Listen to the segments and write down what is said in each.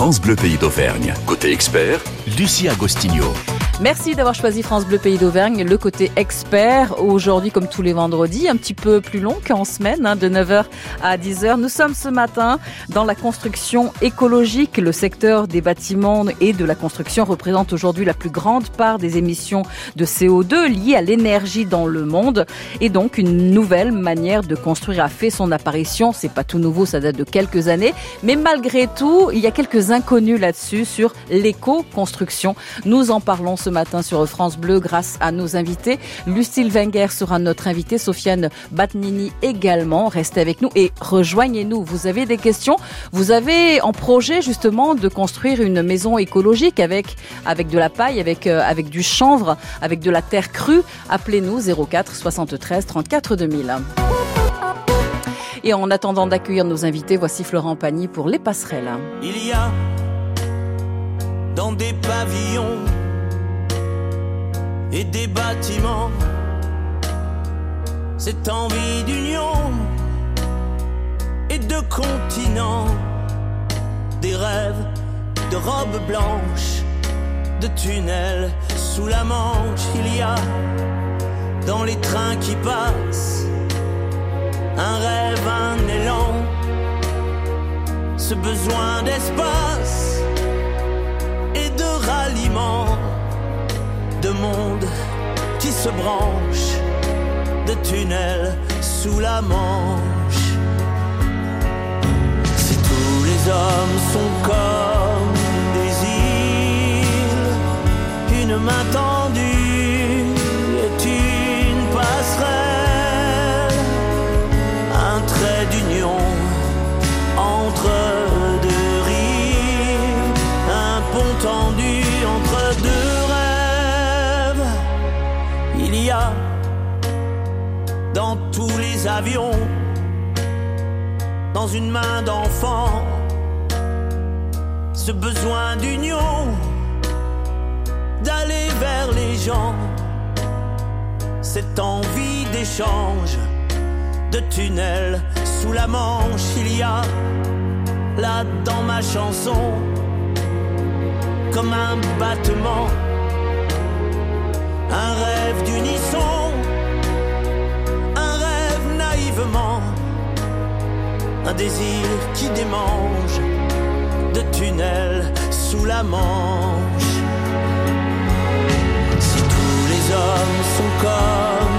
France Bleu Pays d'Auvergne. Côté expert, Lucie Agostinho. Merci d'avoir choisi France Bleu Pays d'Auvergne, le côté expert. Aujourd'hui, comme tous les vendredis, un petit peu plus long qu'en semaine, hein, de 9h à 10h. Nous sommes ce matin dans la construction écologique. Le secteur des bâtiments et de la construction représente aujourd'hui la plus grande part des émissions de CO2 liées à l'énergie dans le monde. Et donc, une nouvelle manière de construire a fait son apparition. C'est pas tout nouveau, ça date de quelques années. Mais malgré tout, il y a quelques inconnus là-dessus sur l'éco-construction. Nous en parlons ce matin sur France Bleu grâce à nos invités. Lucille Wenger sera notre invitée, Sofiane Batnini également. Restez avec nous et rejoignez-nous. Vous avez des questions? Vous avez en projet justement de construire une maison écologique avec, avec de la paille, avec, euh, avec du chanvre, avec de la terre crue? Appelez-nous 04 73 34 2000. Et en attendant d'accueillir nos invités, voici Florent Pagny pour Les Passerelles. Il y a dans des pavillons et des bâtiments. Cette envie d'union et de continent, des rêves de robes blanches, de tunnels sous la manche. Il y a dans les trains qui passent un rêve, un élan, ce besoin d'espace et de ralliement de monde qui se branche de tunnels sous la manche. Si tous les hommes sont comme des îles, une main tendue avions, dans une main d'enfant, ce besoin d'union, d'aller vers les gens, cette envie d'échange, de tunnel sous la manche, il y a là dans ma chanson, comme un battement, un rêve d'unisson un désir qui démange de tunnels sous la manche. Si tous les hommes sont comme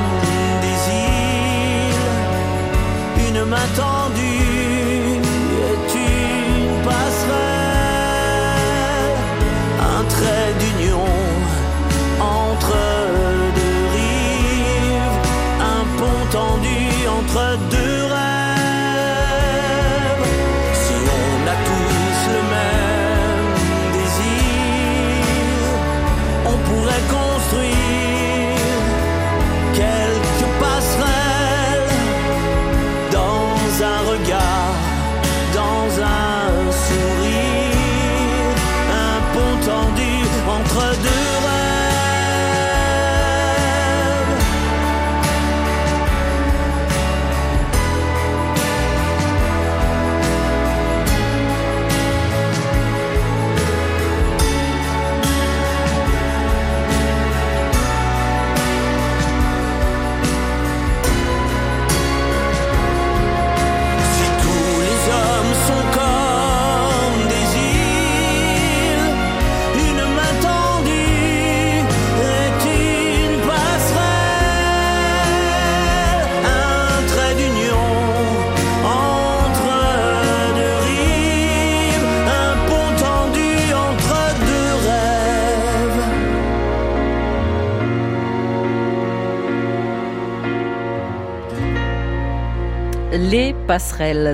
des îles, une main tendue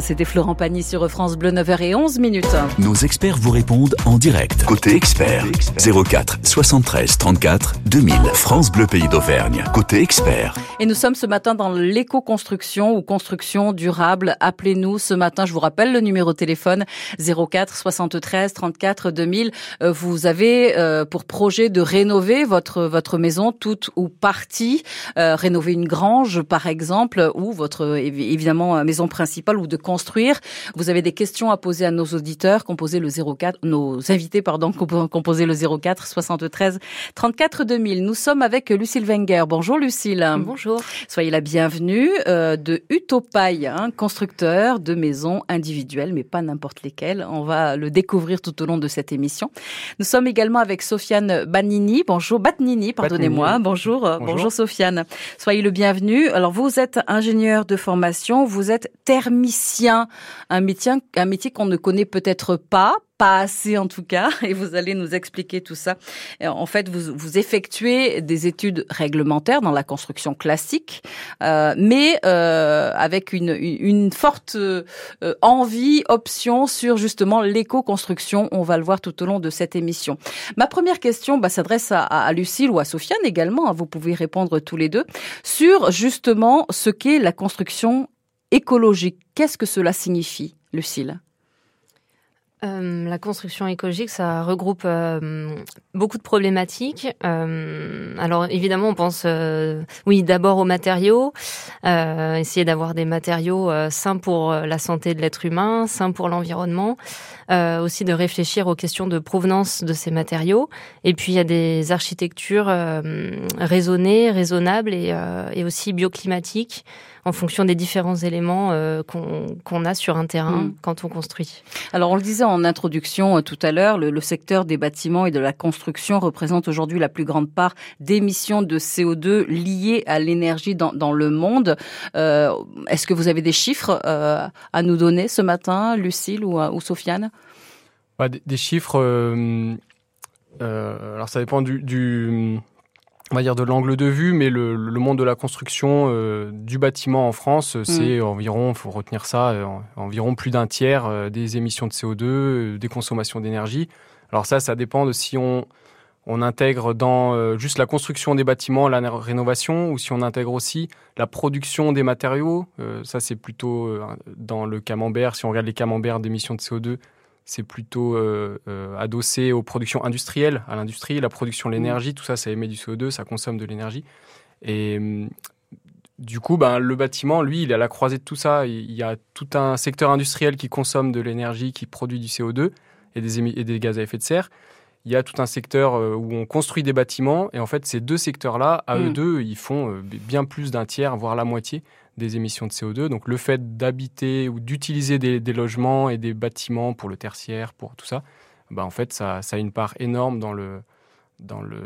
C'était Florent Pagny sur France Bleu 9h11 minutes. Nos experts vous répondent en direct. Côté expert, 04 73 34 2000. France Bleu Pays d'Auvergne. Côté expert. Et nous sommes ce matin dans l'éco-construction ou construction durable. Appelez-nous ce matin. Je vous rappelle le numéro de téléphone 04 73 34 2000. Euh, Vous avez euh, pour projet de rénover votre votre maison toute ou partie, euh, rénover une grange par exemple ou votre évi- évidemment euh, maison principale principal ou de construire. Vous avez des questions à poser à nos auditeurs, composez le 04, nos invités, pardon, composez le 04 73 34 2000. Nous sommes avec Lucille Wenger. Bonjour Lucille. Bonjour. Soyez la bienvenue euh, de Utopaille, hein, constructeur de maisons individuelles, mais pas n'importe lesquelles. On va le découvrir tout au long de cette émission. Nous sommes également avec Sofiane Banini. Bonjour, Batnini, pardonnez-moi. Bonjour, bonjour, bonjour Sofiane. Soyez le bienvenu. Alors vous êtes ingénieur de formation, vous êtes thermicien, un métier, un métier qu'on ne connaît peut-être pas pas assez en tout cas, et vous allez nous expliquer tout ça. En fait, vous, vous effectuez des études réglementaires dans la construction classique, euh, mais euh, avec une, une, forte euh, envie, option sur justement l'éco-construction. On va le voir tout au long de cette émission. Ma première question bah, s'adresse à, à, Lucille ou à Sofiane également. Hein. Vous pouvez répondre tous les deux sur justement ce qu'est la construction écologique. Qu'est-ce que cela signifie, Lucille? Euh, la construction écologique, ça regroupe euh, beaucoup de problématiques. Euh, alors évidemment, on pense, oui, d'abord aux matériaux, essayer d'avoir des matériaux sains pour la santé de l'être humain, sains pour l'environnement, aussi de réfléchir aux questions de provenance de ces matériaux. Et puis il y a des architectures raisonnées, raisonnables et aussi bioclimatiques en fonction des différents éléments euh, qu'on a sur un terrain mm. quand on construit. Alors on le disait en introduction euh, tout à l'heure, le, secteur des bâtiments et de la construction représente aujourd'hui la plus grande part d'émissions de CO2 liées à l'énergie dans, le monde. Euh, est-ce que vous avez des chiffres à nous donner ce matin, Lucille ou, ou Sofiane? Bah, des, chiffres. alors ça dépend du on va dire de l'angle de vue, mais le, le, monde de la construction euh, du bâtiment en France, euh, c'est mm. environ, faut retenir ça, euh, environ plus d'un tiers des émissions de CO2, des consommations d'énergie. Alors ça, ça dépend de si on, on intègre dans juste la construction des bâtiments, la rénovation, ou si on intègre aussi la production des matériaux. ça, c'est plutôt dans le camembert. Si on regarde les camemberts d'émissions de CO2, c'est plutôt euh, euh, adossé aux productions industrielles, à l'industrie, la production de mmh. l'énergie, tout ça, ça émet du CO2, ça consomme de l'énergie. Et mmh, du coup, ben, le bâtiment, lui, il est à la croisée de tout ça. Il y a tout un secteur industriel qui consomme de l'énergie, qui produit du CO2 et des, et des, gaz à effet de serre. Il y a tout un secteur euh, où on construit des bâtiments. Et en fait, ces deux secteurs-là, à eux mmh. deux, ils font bien plus d'un tiers, voire la moitié des émissions de CO2. Donc le fait d'habiter ou d'utiliser des, logements et des bâtiments pour le tertiaire, pour tout ça, bah en fait, ça, ça a une part énorme dans le dans le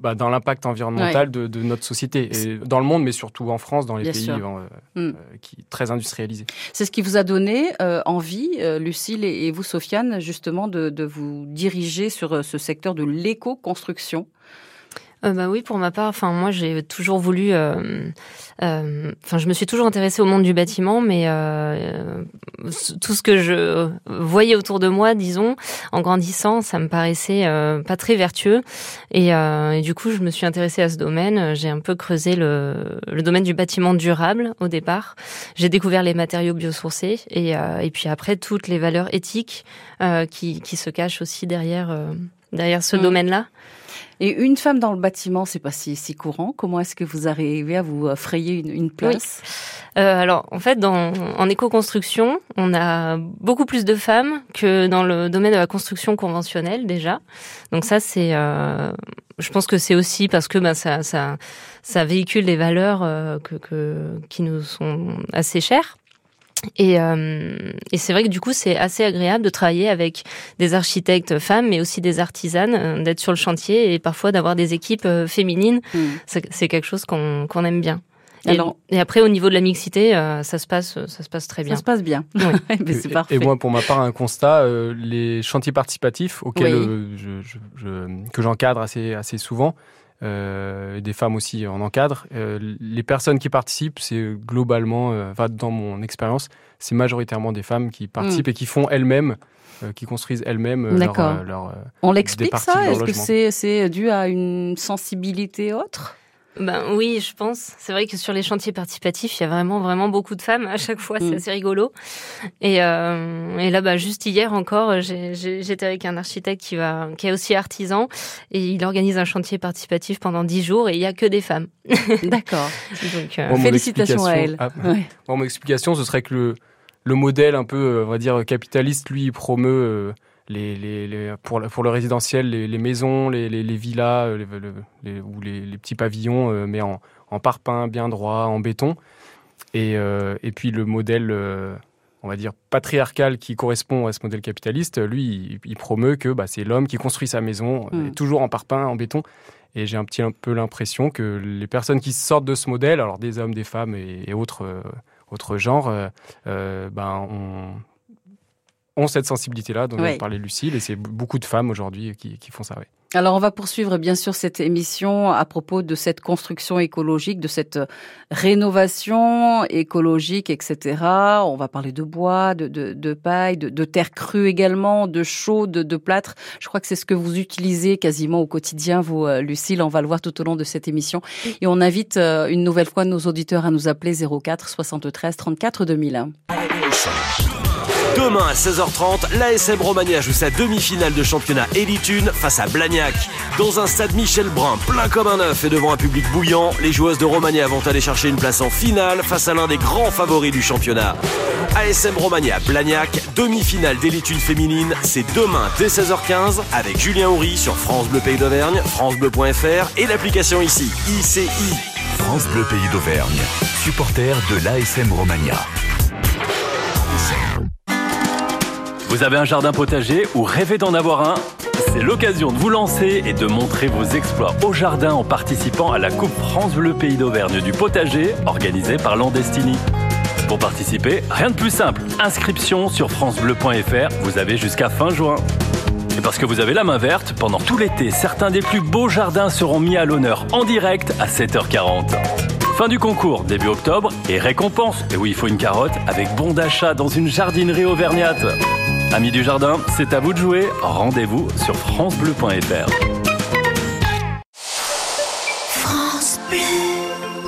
bah, dans l'impact environnemental de, de, notre société et dans le monde, mais surtout en France, dans les pays euh, mm. euh, qui très industrialisés. C'est ce qui vous a donné euh, envie, Lucille et, vous, Sofiane, justement, de, de vous diriger sur ce secteur de l'éco-construction euh, bah oui, pour ma part, enfin moi j'ai toujours voulu, euh, euh, enfin je me suis toujours intéressée au monde du bâtiment, mais tout ce que je voyais autour de moi, disons, en grandissant, ça me paraissait pas très vertueux, et, du coup je me suis intéressée à ce domaine. J'ai un peu creusé le, le, domaine du bâtiment durable au départ. J'ai découvert les matériaux biosourcés et, et puis après toutes les valeurs éthiques qui, qui se cachent aussi derrière derrière ce mmh. domaine-là. Et une femme dans le bâtiment, c'est pas si, si courant. Comment est-ce que vous arrivez à vous frayer une, une place? Euh, Alors, en fait, dans, en éco-construction, on a beaucoup plus de femmes que dans le domaine de la construction conventionnelle déjà. Donc ça, c'est, euh, je pense que c'est aussi parce que ben, ça, ça, ça véhicule des valeurs euh, que, que, qui nous sont assez chères. Et, euh, et c'est vrai que du coup, c'est assez agréable de travailler avec des architectes femmes, mais aussi des artisanes, euh, d'être sur le chantier et parfois d'avoir des équipes euh, féminines. Hmm. C'est quelque chose qu'on qu'on aime bien. Et, Alors, et après, au niveau de la mixité, ça se passe, ça se passe très bien. Ça se passe bien. mais c'est parfait. Et moi, pour ma part, un constat les chantiers participatifs auxquels je, je, je, que j'encadre assez assez souvent, euh, des femmes aussi en encadre. Euh, les personnes qui participent, c'est globalement, euh, dans mon expérience, c'est majoritairement des femmes qui participent mm. et qui font elles-mêmes qui construisent elles-mêmes leur, leur, On l'explique ça? Est-ce que c'est dû à une sensibilité autre? Ben oui, je pense. C'est vrai que sur les chantiers participatifs, il y a vraiment vraiment beaucoup de femmes à chaque fois. C'est mm. assez rigolo. Et, euh, et là, bah, juste hier encore, j'étais avec un architecte qui va, qui est aussi artisan, et il organise un chantier participatif pendant dix jours, et il y a que des femmes. D'accord. Donc euh, félicitations à elle. Ah, bon, mon explication, ce serait que le le modèle un peu, euh, on va dire capitaliste, lui, il promeut euh, les, les, pour, pour, le résidentiel, les, maisons, les, villas euh, ou les, petits pavillons, euh, mais en, en, parpaing bien droit, en béton. Et, euh, et puis le modèle, on va dire, patriarcal qui correspond à ce modèle capitaliste, lui, il, promeut que bah, c'est l'homme qui construit sa maison, hmm. toujours en parpaing, en béton. Et j'ai un petit un peu l'impression que les personnes qui sortent de ce modèle, alors des hommes, des femmes et, autres, autres genres, ben, ont cette sensibilité-là dont oui. parlait Lucille, et c'est beaucoup de femmes aujourd'hui qui, font ça. Oui. Alors on va poursuivre bien sûr cette émission à propos de cette construction écologique, de cette rénovation écologique, etc. On va parler de bois, de, de, paille, de, terre crue également, de chaux, de, de plâtre. Je crois que c'est ce que vous utilisez quasiment au quotidien, vous, euh, Lucille. On va le voir tout au long de cette émission. Et on invite euh, une nouvelle fois nos auditeurs à nous appeler 04 73 34 2001. Demain à 16h30, l'ASM Romagna joue sa demi-finale de championnat Elite 1 face à Blagnac. Dans un stade Michel Brun plein comme un œuf et devant un public bouillant, les joueuses de Romagna vont aller chercher une place en finale face à l'un des grands favoris du championnat. ASM Romagna Blagnac, demi-finale d'Elite 1 féminine, c'est demain dès 16h15 avec Julien Houry sur France Bleu Pays d'Auvergne, francebleu.fr et l'application ici, ICI. France Bleu Pays d'Auvergne, supporter de l'ASM Romagna. Vous avez un jardin potager ou rêvez d'en avoir un C'est l'occasion de vous lancer et de montrer vos exploits au jardin en participant à la Coupe France Bleu Pays d'Auvergne du potager organisée par Landestini. Pour participer, rien de plus simple. Inscription sur francebleu.fr, vous avez jusqu'à fin juin. Et parce que vous avez la main verte, pendant tout l'été, certains des plus beaux jardins seront mis à l'honneur en direct à 7h40. Fin du concours, début octobre, et récompense, et oui, il faut une carotte, avec bon d'achat dans une jardinerie auvergnate. Amis du jardin, c'est à vous de jouer. Rendez-vous sur francebleu.fr.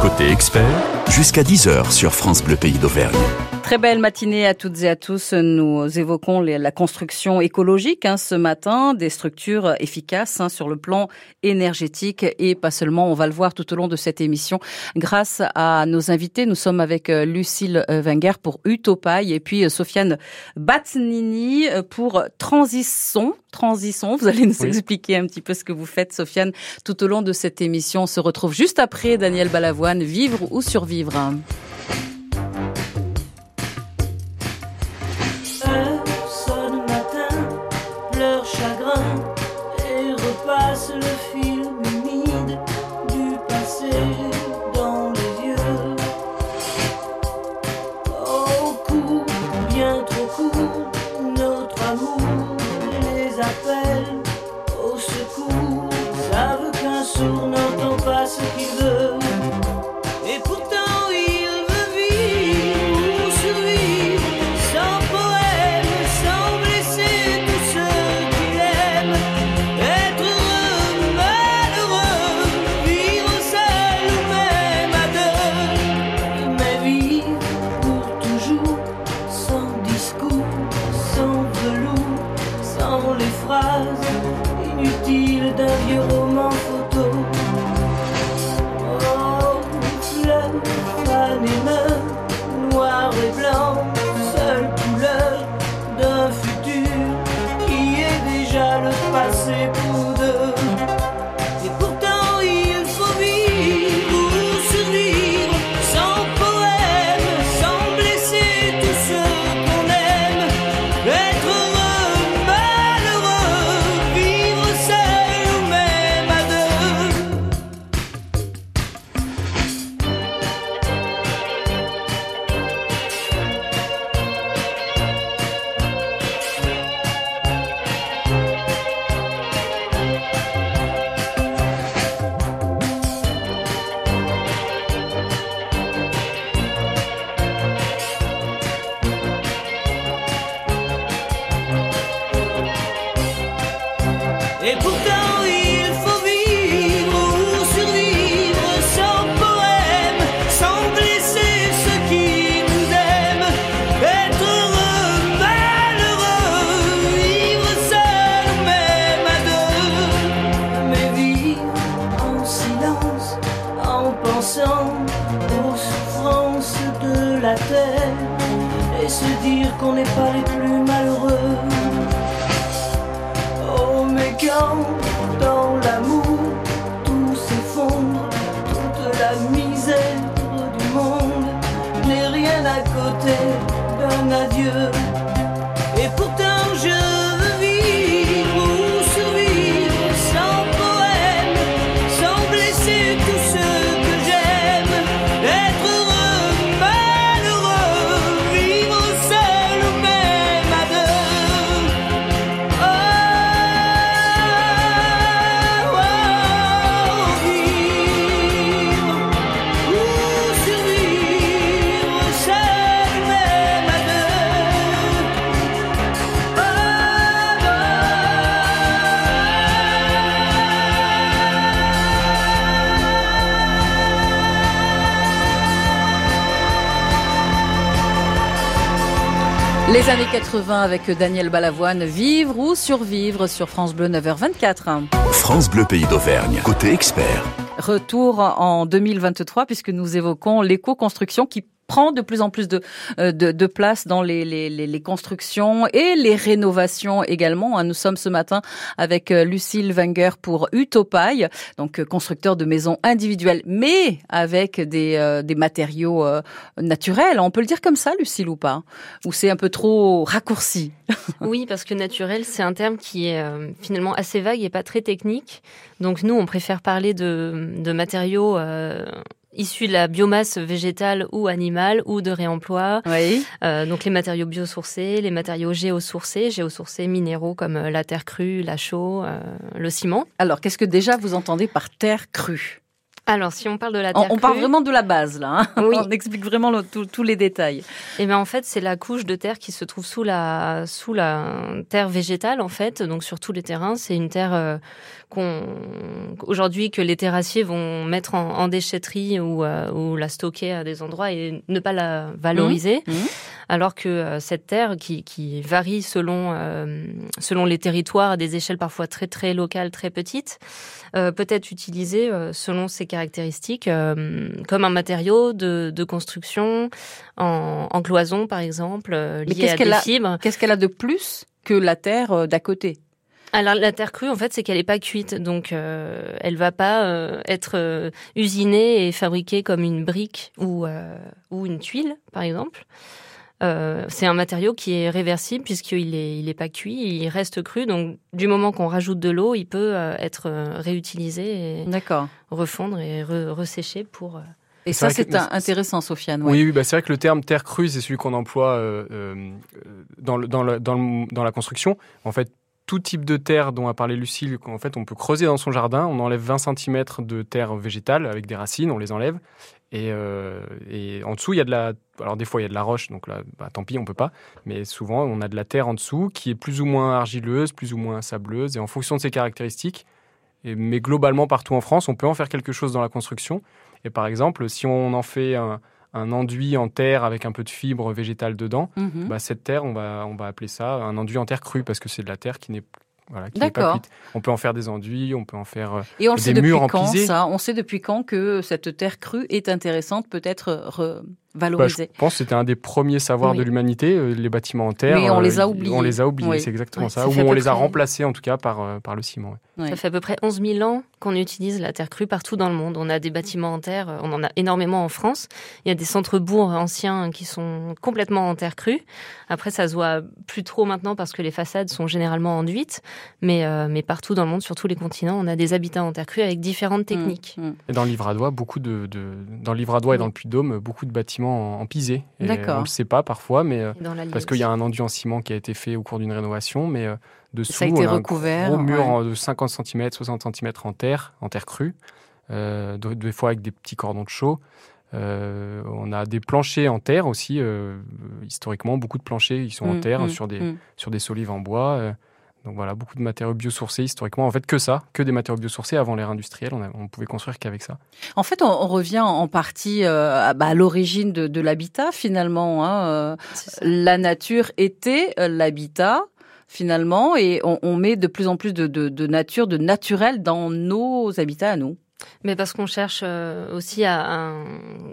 Côté expert, jusqu'à 10h sur France Bleu Pays d'Auvergne. Très belle matinée à toutes et à tous. Nous évoquons la construction écologique hein, ce matin, des structures efficaces hein, sur le plan énergétique et pas seulement. On va le voir tout au long de cette émission grâce à nos invités. Nous sommes avec euh, Lucille euh, Wenger pour Utopaille et puis euh, Sofiane Batnini pour Transisson. Transisson, vous allez nous expliquer un petit peu ce que vous faites, Sofiane, tout au long de cette émission. On se retrouve juste après Daniel Balavoine, Vivre ou survivre. Les années 80 avec Daniel Balavoine, vivre ou survivre sur France Bleu 9h24. France Bleu Pays d'Auvergne, côté expert. Retour en 2023 puisque nous évoquons l'éco-construction qui prend de plus en plus de, euh, de, de place dans les, les, les, constructions et les rénovations également. Nous sommes ce matin avec euh, Lucille Wenger pour Utopaille, donc euh, constructeur de maisons individuelles, mais avec des, des matériaux naturels. On peut le dire comme ça, Lucille, ou pas? Ou c'est un peu trop raccourci? Oui, parce que naturel, c'est un terme qui est finalement assez vague et pas très technique. Donc nous, on préfère parler de, de matériaux euh, issus de la biomasse végétale ou animale ou de réemploi. Oui. Euh, donc les matériaux biosourcés, les matériaux géosourcés, géosourcés minéraux comme euh, la terre crue, la chaux, euh, le ciment. Alors, qu'est-ce que déjà vous entendez par terre crue? Alors, si on parle de la terre on parle crue, vraiment de la base, là. hein. Oui. on explique vraiment le- tout- tous les détails. Eh ben en fait, c'est la couche de terre qui se trouve sous la sous la terre végétale en fait. Donc sur tous les terrains, c'est une terre euh, qu'on aujourd'hui que les terrassiers vont mettre en, en déchetterie ou euh, ou la stocker à des endroits et ne pas la valoriser. Mhm. Alors que euh, cette terre qui, qui varie selon euh, selon les territoires à des échelles parfois très très locales, très petites, euh, peut être utilisée euh, selon ses caractéristiques euh, comme un matériau de, de construction en, en cloison par exemple, lié à des a- fibres. Qu'est-ce qu'elle a de plus que la terre d'à côté? Alors la terre crue en fait c'est qu'elle est pas cuite donc euh, elle va pas euh, être euh, usinée et fabriquée comme une brique ou ou une tuile par exemple. Euh, c'est un matériau qui est réversible puisqu'il est, il est pas cuit, il reste cru. Donc, du moment qu'on rajoute de l'eau, il peut euh, être euh, réutilisé et refondre et re- ressécher pour. euh, Et ça, c'est intéressant, Sofiane. ouais. Oui, oui bah c'est vrai que le terme terre crue, c'est celui qu'on emploie euh, euh, dans, le, dans, le, dans, le- dans la construction. En fait, tout type de terre dont a parlé Lucille, qu'en fait, on peut creuser dans son jardin. On enlève 20 cm de terre végétale avec des racines, on les enlève. Et, euh, et en dessous, il y a de la. Alors, des fois, il y a de la roche, donc là, bah, tant pis, on peut pas. Mais souvent, on a de la terre en dessous qui est plus ou moins argileuse, plus ou moins sableuse. Et en fonction de ses caractéristiques, et, mais globalement, partout en France, on peut en faire quelque chose dans la construction. Et par exemple, si on en fait un, un enduit en terre avec un peu de fibre végétale dedans, Mhm. bah, cette terre, on va, on va appeler ça un enduit en terre crue parce que c'est de la terre qui n'est voilà, qui n'est pas D'accord. On peut en faire des enduits, on peut en faire euh, Et on le des sait depuis murs en quand, ça? On sait depuis quand que cette terre crue est intéressante, peut-être re- Bah, je pense que c'était un des premiers savoirs Oui. de l'humanité, euh, les bâtiments en terre. Mais on euh, les a oubliés. On les a oubliés, Oui. c'est exactement Ouais, ça. ça Ou on les a près- remplacés en tout cas par, euh, par le ciment. ouais. Ouais. Ça fait à peu près 11 000 ans qu'on utilise la terre crue partout dans le monde. On a des bâtiments en terre, on en a énormément en France. Il y a des centres-bourgs anciens qui sont complètement en terre crue. Après, ça se voit plus trop maintenant parce que les façades sont généralement enduites. Mais, euh, mais partout dans le monde, sur tous les continents, on a des habitats en terre crue avec différentes techniques. Mm, mm. Et dans le Livradois, beaucoup de, de- dans le Livradois et dans le Puy-de-Dôme, beaucoup de bâtiments en, en pisé. Et D'accord. On le sait pas parfois, mais euh, parce qu'il y a un enduit en ciment qui a été fait au cours d'une rénovation, mais euh, dessous, Ça a été on a recouvert, un gros mur ouais. de 50 cm, 60 cm en terre, en terre crue, euh, de- des fois avec des petits cordons de chaux. Euh, on a des planchers en terre aussi. euh, historiquement, beaucoup de planchers, ils sont en Mm, terre mm, sur des mm. sur des solives en bois. Donc voilà, beaucoup de matériaux biosourcés historiquement. En fait, que ça, que des matériaux biosourcés. Avant l'ère industrielle, on, on pouvait construire qu'avec ça. En fait, on, revient en partie euh, bah, à, l'origine de, l'habitat finalement. Hein. Euh, la nature était euh, l'habitat finalement, et on, met de plus en plus de, nature, de naturel dans nos habitats à nous. Mais parce qu'on cherche aussi à,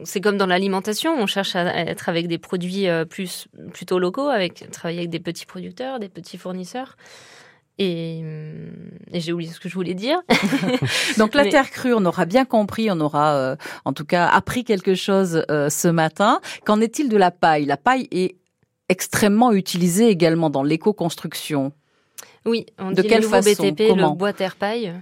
c'est comme dans l'alimentation, on cherche à être avec des produits plus plutôt locaux, avec travailler avec des petits producteurs, des petits fournisseurs. Et, j'ai oublié ce que je voulais dire. Donc la terre crue, on aura bien compris, on aura euh, en tout cas appris quelque chose euh, ce matin. Qu'en est-il de la paille? La paille est extrêmement utilisée également dans l'éco-construction. Oui, on de dit quelle le façon BTP, le bois terre paille.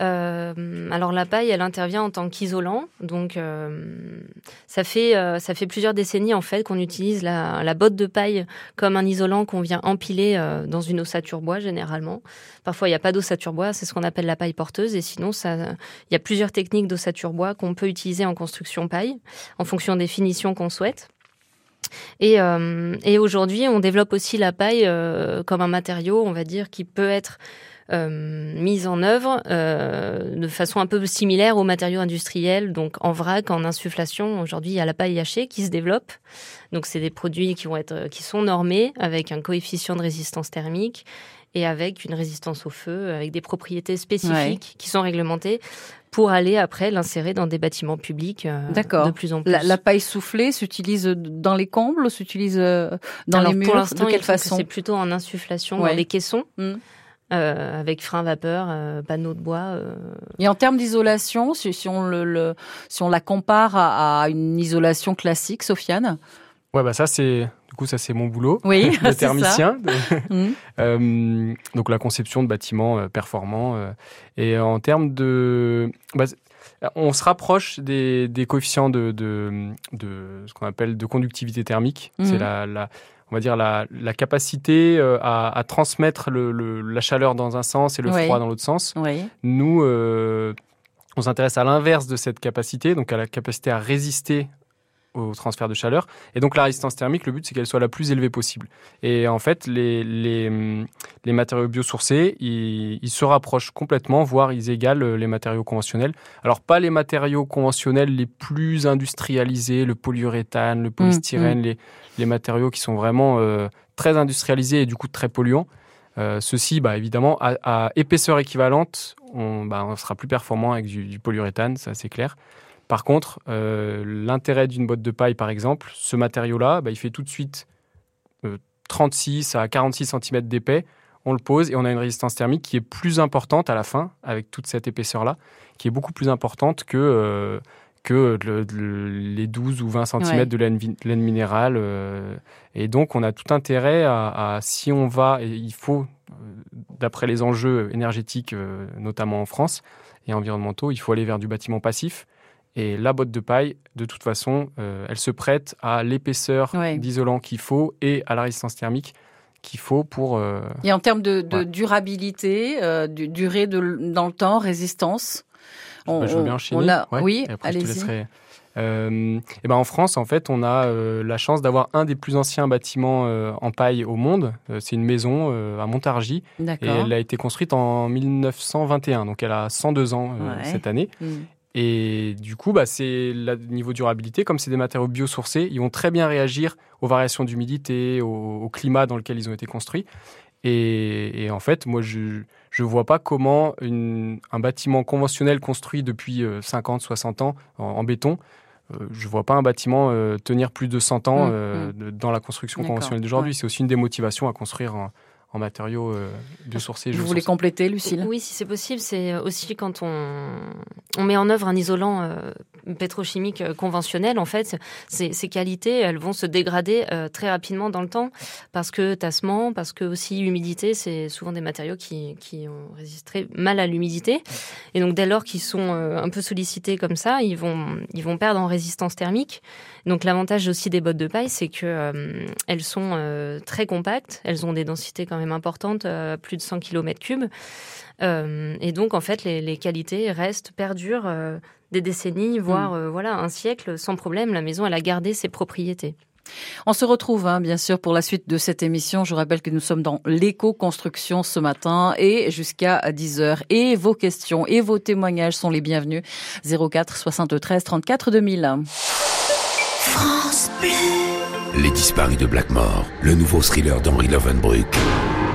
Euh, alors la paille, elle intervient en tant qu'isolant, donc euh, ça fait euh, ça fait plusieurs décennies en fait qu'on utilise la, la, botte de paille comme un isolant qu'on vient empiler euh, dans une ossature bois généralement. Parfois il n'y a pas d'ossature bois, c'est ce qu'on appelle la paille porteuse, et sinon ça il y a plusieurs techniques d'ossature bois qu'on peut utiliser en construction paille en fonction des finitions qu'on souhaite. Et, euh, et aujourd'hui, on développe aussi la paille euh, comme un matériau, on va dire, qui peut être euh, mise en œuvre euh, de façon un peu similaire aux matériaux industriels, donc en vrac, en insufflation. Aujourd'hui, il y a la paille hachée qui se développe. Donc, c'est des produits qui vont être, qui sont normés avec un coefficient de résistance thermique et avec une résistance au feu, avec des propriétés spécifiques qui sont réglementées pour aller après l'insérer dans des bâtiments publics euh, de plus en plus. La, paille soufflée s'utilise dans les combles, s'utilise euh, dans les murs. Pour l'instant, de quelle façon? C'est plutôt en insufflation dans les caissons. Hmm. Euh, avec frein vapeur, euh, panneaux de bois. Et en termes d'isolation, si, on le, si on la compare à, une isolation classique, Sofiane? Ouais, bah ça c'est du coup ça c'est mon boulot oui, de thermicien. Hmm. euh, donc la conception de bâtiments euh, performants. Euh, et en termes de, bah, on se rapproche des, des coefficients de, de, de, ce qu'on appelle de conductivité thermique. C'est la, la, on va dire la, la capacité à, à, transmettre le, le, la chaleur dans un sens et le froid dans l'autre sens. Oui. Nous, on s'intéresse à l'inverse de cette capacité, donc à la capacité à résister au transfert de chaleur. Et donc la résistance thermique, le but c'est qu'elle soit la plus élevée possible. Et en fait, les, les, les matériaux biosourcés, ils, ils, se rapprochent complètement, voire ils égalent euh, les matériaux conventionnels. Alors pas les matériaux conventionnels les plus industrialisés, le polyuréthane, le polystyrène, mmh, mmh. Les, les, matériaux qui sont vraiment euh, très industrialisés et du coup très polluants. Euh, ceci, bah, évidemment, à, à épaisseur équivalente, on, bah, on sera plus performant avec du, du polyuréthane, ça c'est clair. Par contre, euh, l'intérêt d'une botte de paille, par exemple, ce matériau-là, bah, il fait tout de suite 36 euh, à 46 cm d'épais. On le pose et on a une résistance thermique qui est plus importante à la fin, avec toute cette épaisseur-là, qui est beaucoup plus importante que, euh, que les 12 ou 20 cm de laine, minérale. et donc, on a tout intérêt à, si on va, et il faut, d'après les enjeux énergétiques, notamment en France, et environnementaux, il faut aller vers du bâtiment passif et la botte de paille, de toute façon, euh, elle se prête à l'épaisseur d'isolant qu'il faut et à la résistance thermique qu'il faut pour. Euh, et en termes de, durabilité, euh, durée de, dans le temps, résistance. On, je veux bien enchaîner. oui, allez-y. et ben en France, en fait, on a la chance d'avoir un des plus anciens bâtiments en paille au monde. c'est une maison à Montargis. Et elle a été construite en 1921, donc elle a 102 ans cette année. Mm. Et du coup, bah, c'est le niveau durabilité, comme c'est des matériaux biosourcés, ils vont très bien réagir aux variations d'humidité, au, climat dans lequel ils ont été construits. Et, en fait, moi, je ne vois pas comment un bâtiment conventionnel construit depuis 50, euh, 60 ans en, béton, euh, je ne vois pas un bâtiment euh, tenir plus de 100 ans mmh, mmh. dans la construction conventionnelle d'aujourd'hui. C'est aussi une des motivations à construire en matériaux euh, biosourcés. Vous voulez compléter, Lucille? Oui, si c'est possible. C'est aussi quand on, on, met en œuvre un isolant euh, pétrochimique euh, conventionnel, en fait, ces, ces, qualités, elles vont se dégrader euh, très rapidement dans le temps parce que tassement, parce que aussi humidité, c'est souvent des matériaux qui, qui ont résisté mal à l'humidité. Et donc, dès lors qu'ils sont un peu sollicités comme ça, ils vont, ils vont perdre en résistance thermique. Donc, l'avantage aussi des bottes de paille, c'est que elles sont très compactes, elles ont des densités quand même importante, euh, plus de 100 km3. Euh, et donc, en fait, les, qualités restent, perdurent euh, des décennies, voire mm. voilà, un siècle sans problème. La maison, elle a gardé ses propriétés. On se retrouve hein, bien sûr pour la suite de cette émission. Je rappelle que nous sommes dans l'éco-construction ce matin et jusqu'à 10h. Et vos questions et vos témoignages sont les bienvenus. 04 73 34 2000. France Bleu. Les disparus de Blackmore, le nouveau thriller d'Henri Lovenbruck.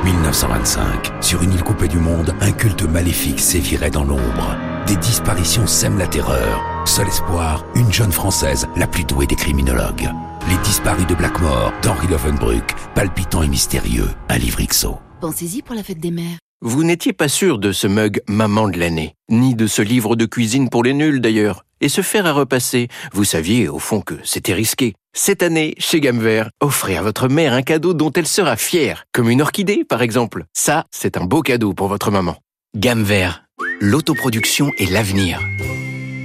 1925, sur une île coupée du monde, un culte maléfique sévirait dans l'ombre. Des disparitions sèment la terreur. Seul espoir, une jeune française, la plus douée des criminologues. Les disparus de Blackmore, d'Henri Lovenbruck, palpitant et mystérieux, un livre XO. Pensez-y pour la fête des mères. Vous n'étiez pas sûr de ce mug Maman de l'année, ni de ce livre de cuisine pour les nuls d'ailleurs. Et se faire à repasser, vous saviez au fond que c'était risqué. Cette année, chez Gamme Vert, offrez à votre mère un cadeau dont elle sera fière, comme une orchidée par exemple. Ça, c'est un beau cadeau pour votre maman. Gamme Vert, l'autoproduction et l'avenir.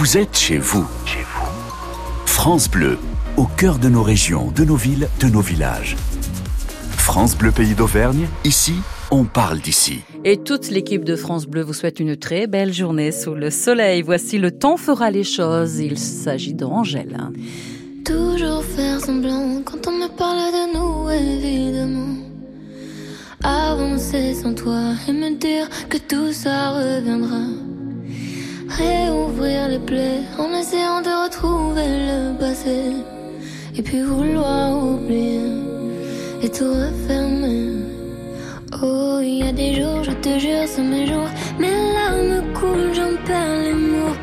Vous êtes chez vous. Chez vous. France Bleu, au cœur de nos régions, de nos villes, de nos villages. France Bleu Pays d'Auvergne, ici, on parle d'ici. Et toute l'équipe de France Bleu vous souhaite une très belle journée sous le soleil. Voici Le temps fera les choses. Il s'agit d'Angèle. Toujours faire semblant quand on me parle de nous, évidemment. Avancer sans toi et me dire que tout ça reviendra. Réouvrir les plaies en essayant de retrouver le passé. Et puis vouloir oublier et tout refermer. Oh, il y a des jours, je te jure, c'est mes jours. Mes larmes coulent, j'en perds les mots.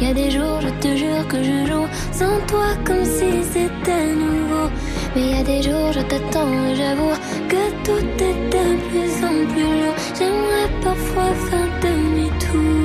Il y a des jours, je te jure que je joue sans toi comme si c'était nouveau. Mais il y a des jours, je t'attends et j'avoue que tout est de plus en plus lourd. J'aimerais parfois faire demi-tour.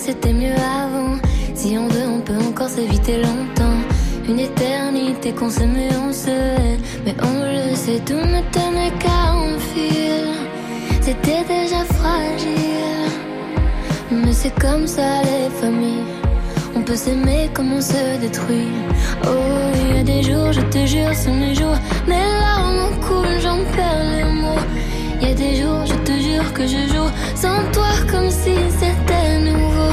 C'était mieux avant. Si on veut, on peut encore s'éviter longtemps. Une éternité qu'on s'aime on se. Mais on le sait, tout ne tenait qu'à un fil. C'était déjà fragile. Mais c'est comme ça les familles. On peut s'aimer comme on se détruit. Oh, il y a des jours, je te jure, c'est mes jours. Mes larmes coulent, j'en perds les mots. Il y a des jours, je te jure que je joue sans toi comme si c'était nouveau.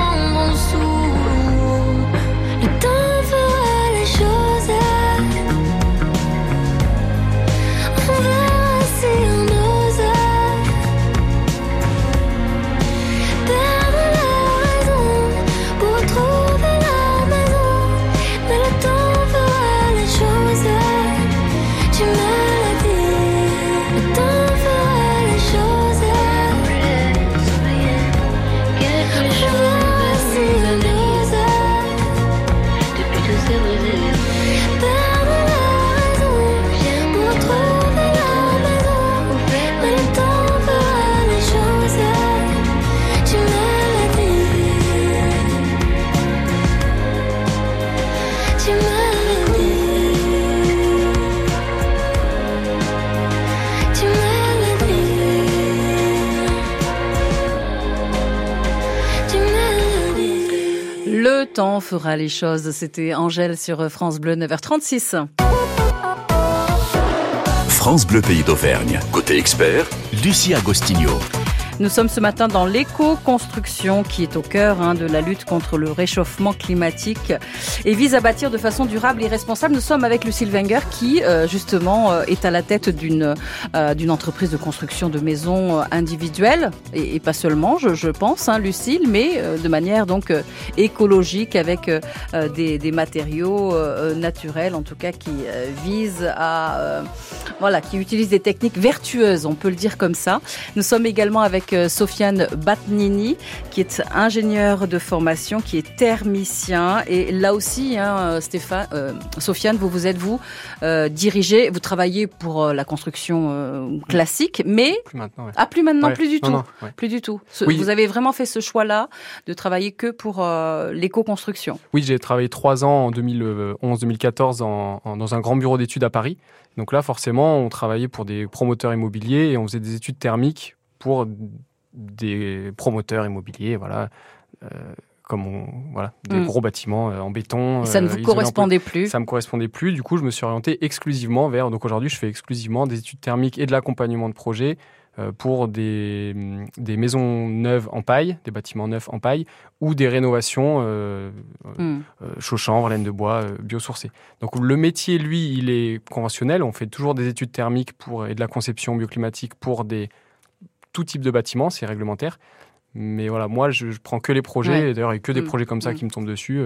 fera les choses. C'était Angèle sur France Bleu 9h36. France Bleu Pays d'Auvergne. Côté expert, Lucie Agostinho. Nous sommes ce matin dans l'éco-construction qui est au cœur hein, de la lutte contre le réchauffement climatique et vise à bâtir de façon durable et responsable. Nous sommes avec Lucille Wenger qui euh, justement euh, est à la tête d'une euh, d'une entreprise de construction de maisons individuelles et, pas seulement, je, je pense, hein, Lucille, mais de manière donc écologique avec des, des, matériaux naturels, en tout cas qui visent à voilà, qui utilisent des techniques vertueuses, on peut le dire comme ça. Nous sommes également avec euh, Sofiane Batnini, qui est ingénieur de formation, qui est thermicien. Et là aussi, hein, euh, Stéphane, euh, Sofiane, vous vous êtes vous euh, dirigé, vous travaillez pour la construction classique, mais plus maintenant, ah plus maintenant, plus du tout, plus du tout. Vous avez vraiment fait ce choix-là de travailler que pour l'éco-construction. Oui, j'ai travaillé trois ans en 2011-2014 dans un grand bureau d'études à Paris. Donc là, forcément, on travaillait pour des promoteurs immobiliers et on faisait des études thermiques pour des promoteurs immobiliers, voilà. Euh, comme on, voilà, des mm. gros bâtiments euh, en béton. ça ne vous euh, correspondait plus Ça me correspondait plus. Du coup, je me suis orienté exclusivement vers. Donc aujourd'hui, je fais exclusivement des études thermiques et de l'accompagnement de projets euh, pour des, des, maisons neuves en paille, des bâtiments neufs en paille, ou des rénovations euh, mm. euh, laine de bois, biosourcées. Donc le métier, lui, il est conventionnel. On fait toujours des études thermiques pour, et de la conception bioclimatique pour des, tout type de bâtiments, c'est réglementaire. Mais voilà, moi, je, prends que les projets. D'ailleurs, il n'y a que des mm. projets comme ça mm. qui me tombent dessus.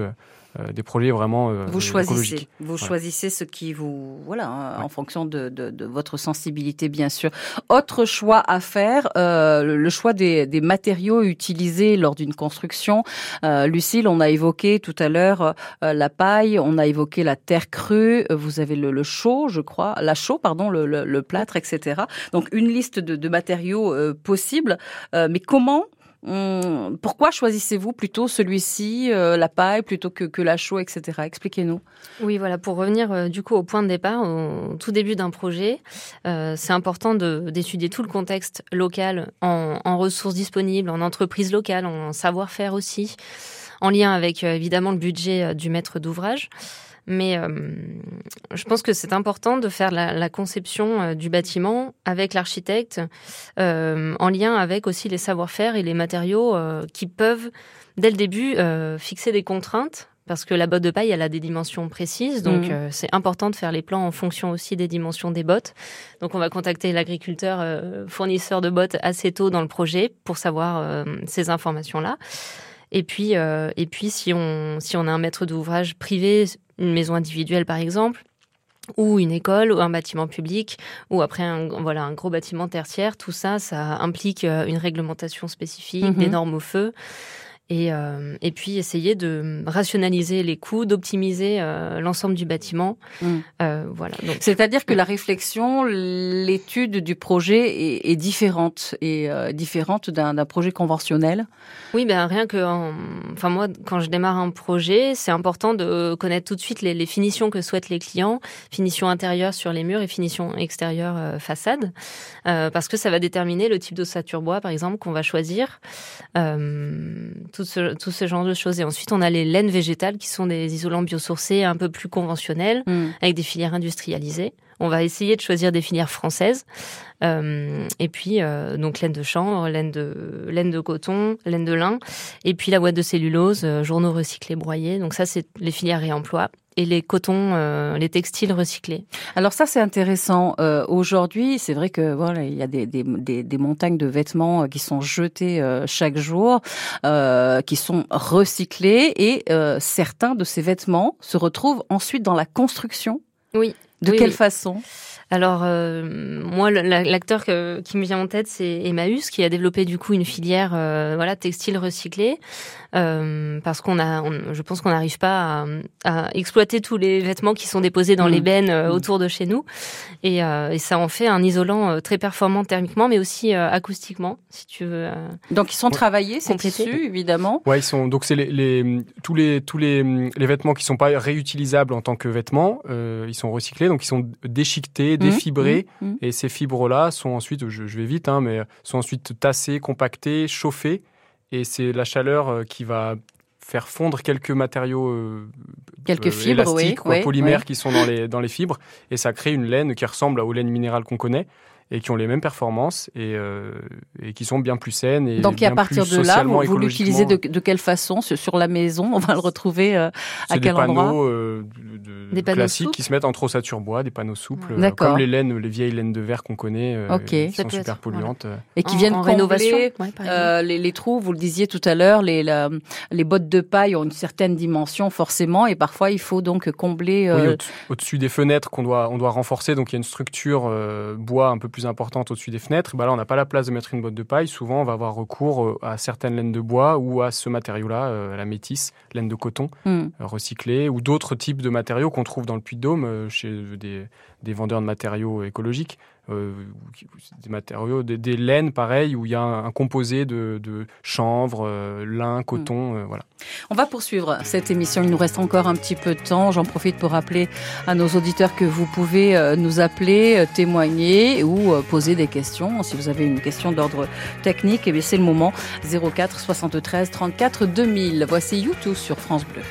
Euh, des projets vraiment euh, vous choisissez vous choisissez ce qui vous voilà hein, en fonction de, votre sensibilité bien sûr autre choix à faire euh, le choix des, matériaux utilisés lors d'une construction Lucille on a évoqué tout à l'heure la paille on a évoqué la terre crue vous avez le, le chaud je crois la chaux pardon le, plâtre etc donc une liste de, de matériaux possibles mais comment Hum, pourquoi choisissez-vous plutôt celui-ci, euh, la paille, plutôt que, la chaux, etc. Expliquez-nous. Oui, voilà, pour revenir euh, du coup au point de départ, au tout début d'un projet, euh, c'est important d'étudier tout le contexte local en, en, ressources disponibles, en entreprises locales, en savoir-faire aussi, en lien avec évidemment le budget du maître d'ouvrage. Mais euh, je pense que c'est important de faire la, conception euh, du bâtiment avec l'architecte, euh, en lien avec aussi les savoir-faire et les matériaux qui peuvent, dès le début, fixer des contraintes parce que la botte de paille, elle a des dimensions précises, donc mmh. c'est important de faire les plans en fonction aussi des dimensions des bottes. Donc on va contacter l'agriculteur fournisseur de bottes assez tôt dans le projet pour savoir ces informations-là. Et puis, et puis si on si on a un maître d'ouvrage privé une maison individuelle par exemple, ou une école ou un bâtiment public ou après un, voilà un gros bâtiment tertiaire tout ça ça implique euh, une réglementation spécifique des mhm. normes au feu et, euh, et puis essayer de rationaliser les coûts, d'optimiser euh, l'ensemble du bâtiment. Mm. Euh, voilà. C'est-à-dire que la réflexion, l'étude du projet est, est différente et différente d'un projet conventionnel. Oui, ben rien que, enfin moi, quand je démarre un projet, c'est important de connaître tout de suite les, les, finitions que souhaitent les clients, finitions intérieures sur les murs et finitions extérieures euh, façade, parce que ça va déterminer le type d'ossature bois, par exemple, qu'on va choisir tout ce, tout ce genre de choses. Et ensuite, on a les laines végétales qui sont des isolants biosourcés un peu plus conventionnels, mm. avec des filières industrialisées. On va essayer de choisir des filières françaises. Euh, et puis, euh, donc, laine de chanvre, laine de, laine de coton, laine de lin. Et puis, la boîte de cellulose, euh, journaux recyclés broyés. Donc, ça, c'est les filières réemploi et les cotons, euh, les textiles recyclés. Alors ça c'est intéressant. Euh, Aujourd'hui, c'est vrai que voilà, il y a des, des, des, des montagnes de vêtements euh, qui sont jetés chaque jour, qui sont recyclés et certains de ces vêtements se retrouvent ensuite dans la construction. Oui. De quelle façon? Alors moi, l'acteur qui me vient en tête, c'est Emmaüs, qui a développé du coup une filière, voilà, textile recyclé, euh, parce qu'on a, je pense qu'on n'arrive pas à, exploiter tous les vêtements qui sont déposés dans les mmh. bennes euh, mmh. autour de chez nous, et, euh, et, ça en fait un isolant très performant thermiquement, mais aussi acoustiquement, si tu veux. donc ils sont travaillés, ces tissus, évidemment. Ouais, ils sont. Donc c'est les, les, tous les tous les, les vêtements qui sont pas réutilisables en tant que vêtements, ils sont recyclés, donc ils sont déchiquetés, mmh. défibrés, et ces fibres-là sont ensuite, je, je vais vite, hein, mais sont ensuite tassées, compactées, chauffées et c'est la chaleur euh, qui va faire fondre quelques matériaux euh, quelques euh, fibres élastiques, polymères qui sont dans les, dans les fibres. Et ça crée une laine qui ressemble aux laines minérales qu'on connaît et qui ont les mêmes performances et, euh, et qui sont bien plus saines. Et Donc, bien à partir plus de là, vous, vous l'utilisez de, de quelle façon sur la maison? On va le retrouver euh, à C'est des quel endroit? panneaux euh, de- de- Des panneaux classiques souples qui se mettent entre ossature bois, des panneaux souples, euh, D'accord. comme les laines, les vieilles laines de verre qu'on connaît, euh, Ok. qui Ça sont super être, polluantes. et qui En- viennent en combler, rénovation, ouais, par euh, les, les trous. Vous le disiez tout à l'heure, les, la- les bottes de paille ont une certaine dimension forcément, et parfois il faut donc combler. Oui, au- au-dessus des fenêtres qu'on doit, on doit renforcer, donc il y a une structure euh, bois un peu plus importante au-dessus des fenêtres. Bah là, on n'a pas la place de mettre une botte de paille. Souvent, on va avoir recours euh, à certaines laines de bois ou à ce matériau-là, euh, la métisse, laine de coton Hmm. euh, recyclée, ou d'autres types de matériaux qu'on trouve dans le Puy-de-Dôme euh, chez des, des vendeurs de matériaux écologiques. Euh, des matériaux, des, des laines pareil, où il y a un, un composé de, de chanvre, euh, lin, coton, euh, voilà. On va poursuivre cette émission. Il nous reste encore un petit peu de temps. J'en profite pour rappeler à nos auditeurs que vous pouvez nous appeler, témoigner ou poser des questions. Si vous avez une question d'ordre technique, eh c'est le moment. 04 73 34 2000. Voici YouTube sur France Bleu.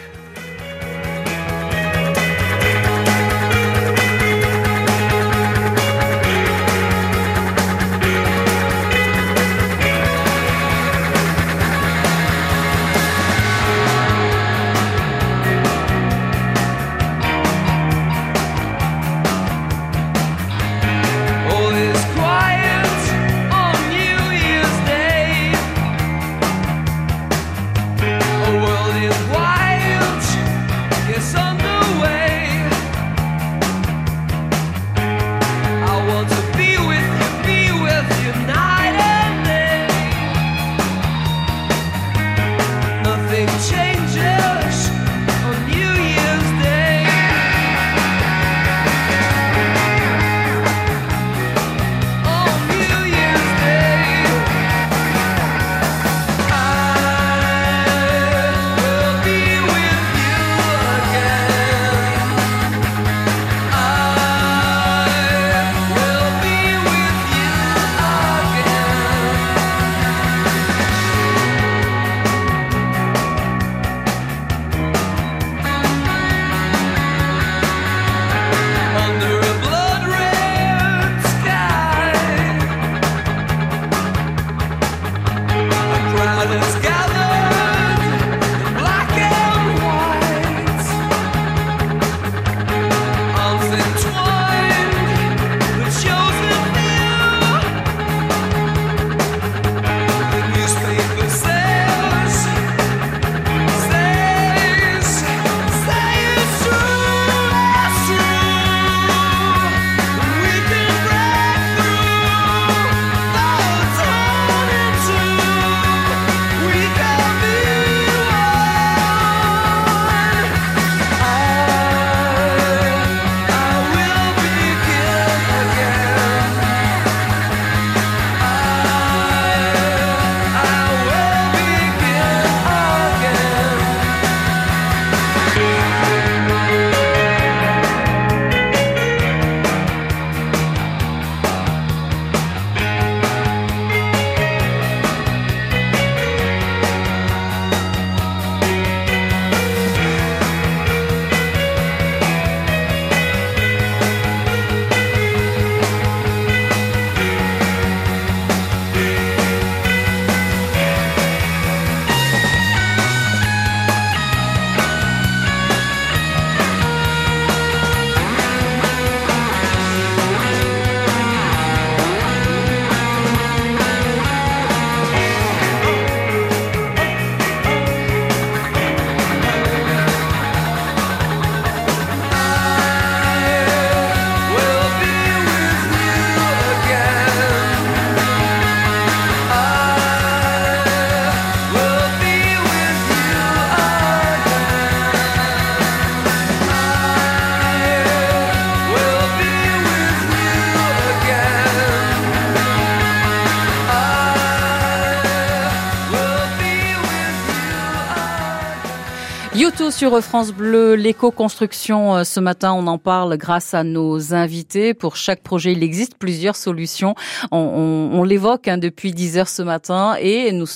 Sur France Bleu, l'éco-construction. euh, Ce matin, on en parle grâce à nos invités. Pour chaque projet, il existe plusieurs solutions. On, on- on l'évoque hein, depuis 10 heures ce matin et nous,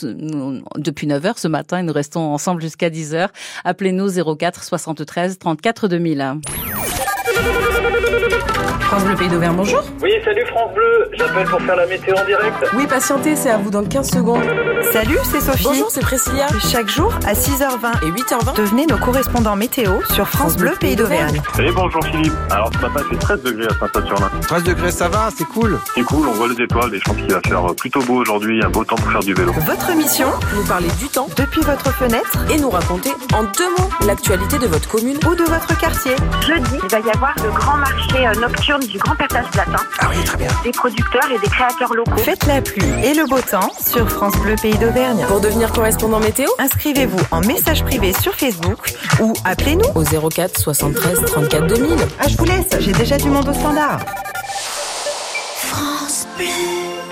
depuis 9 heures ce matin, et nous restons ensemble jusqu'à 10 heures. Appelez-nous 04 73 34 2000. France Bleu Pays d'Auvergne, bonjour. Oui, salut France Bleu, j'appelle pour faire la météo en direct. Oui, patientez, c'est à vous dans 15 secondes. Salut, c'est Sophie. Bonjour, c'est Priscilla. Chaque jour, à 6h20 et 8h20, devenez nos correspondants météo sur France, Bleu Pays d'Auvergne. Et bonjour Philippe. Alors ce matin, il fait 13 degrés à Saint-Saturnin. 13 degrés, ça va, c'est cool. C'est cool, on voit les étoiles et je pense qu'il va faire plutôt beau aujourd'hui, un beau temps pour faire du vélo. Votre mission Nous parler du temps depuis votre fenêtre et nous raconter en deux mots l'actualité de votre commune ou de votre quartier. Jeudi, il va y avoir le grand marché euh, nocturne du Grand Passage Latin. Ah oui, très bien. Des producteurs et des créateurs locaux. Faites la pluie et le beau temps sur France Bleu Pays d'Auvergne. Pour devenir correspondant météo, inscrivez-vous en message privé sur Facebook ou appelez-nous au 04 73 34 2000. Ah, je vous laisse, j'ai déjà du monde au standard. France Bleu.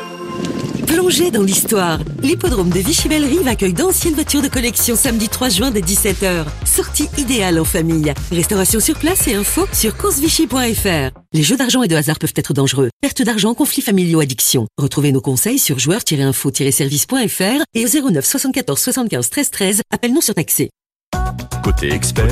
Plongez dans l'histoire. L'hippodrome de Vichy-Bellerive accueille d'anciennes voitures de collection samedi 3 juin dès 17h. Sortie idéale en famille. Restauration sur place et info sur coursevichy.fr. Les jeux d'argent et de hasard peuvent être dangereux. Perte d'argent, conflits familiaux, addiction. Retrouvez nos conseils sur joueurs-info-service.fr et au 09 74 75 13 13. Appelle-nous sur taxé. Côté expert,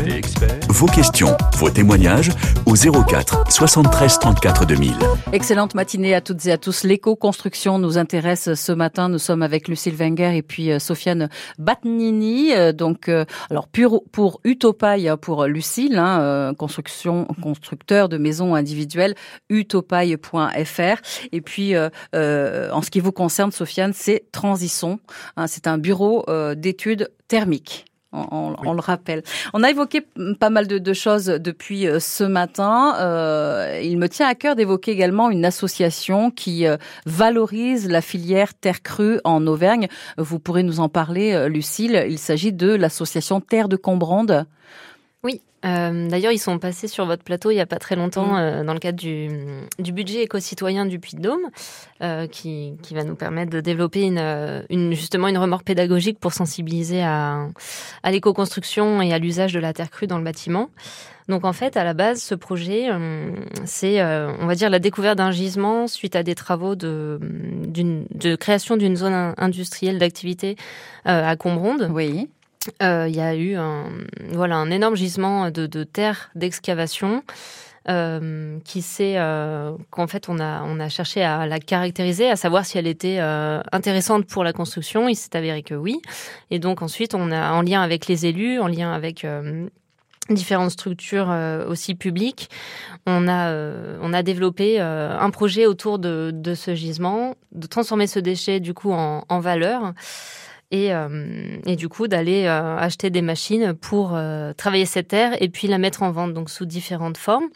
vos questions, vos témoignages au 04 73 34 2000. Excellente matinée à toutes et à tous. L'éco-construction nous intéresse ce matin. Nous sommes avec Lucille Wenger et puis euh, Sofiane Batnini. Euh, donc, euh, alors pour, pour Utopaille, pour Lucille, hein, construction, constructeur de maisons individuelles, utopaille.fr. Et puis, euh, en ce qui vous concerne, Sofiane, c'est Transition. Hein, c'est un bureau d'études thermiques. On, on, le rappelle. On a évoqué pas mal de, de choses depuis ce matin. Euh, il me tient à cœur d'évoquer également une association qui euh, valorise la filière terre crue en Auvergne. Vous pourrez nous en parler, Lucille. Il s'agit de l'association Terre de Combrande. Oui, euh, D'ailleurs, ils sont passés sur votre plateau il n'y a pas très longtemps mmh. euh, dans le cadre du, du budget éco-citoyen du Puy-de-Dôme, euh, qui, qui, va nous permettre de développer une, une, justement une remorque pédagogique pour sensibiliser à, à l'éco-construction et à l'usage de la terre crue dans le bâtiment. Donc en fait, à la base, ce projet, c'est, on va dire, la découverte d'un gisement suite à des travaux de, de création d'une zone industrielle d'activité à Combronde. Oui. Euh, il y a eu un, voilà, un énorme gisement de, de terre d'excavation. Euh, qui s'est euh, qu'en fait on a on a cherché à la caractériser, à savoir si elle était euh, intéressante pour la construction. Il s'est avéré que oui. Et donc ensuite on a en lien avec les élus, en lien avec euh, différentes structures euh, aussi publiques, on a on a développé un projet autour de, de ce gisement, de transformer ce déchet du coup en, en valeur. Et, euh, et, du coup d'aller euh, acheter des machines pour euh, travailler cette terre et puis la mettre en vente donc sous différentes formes.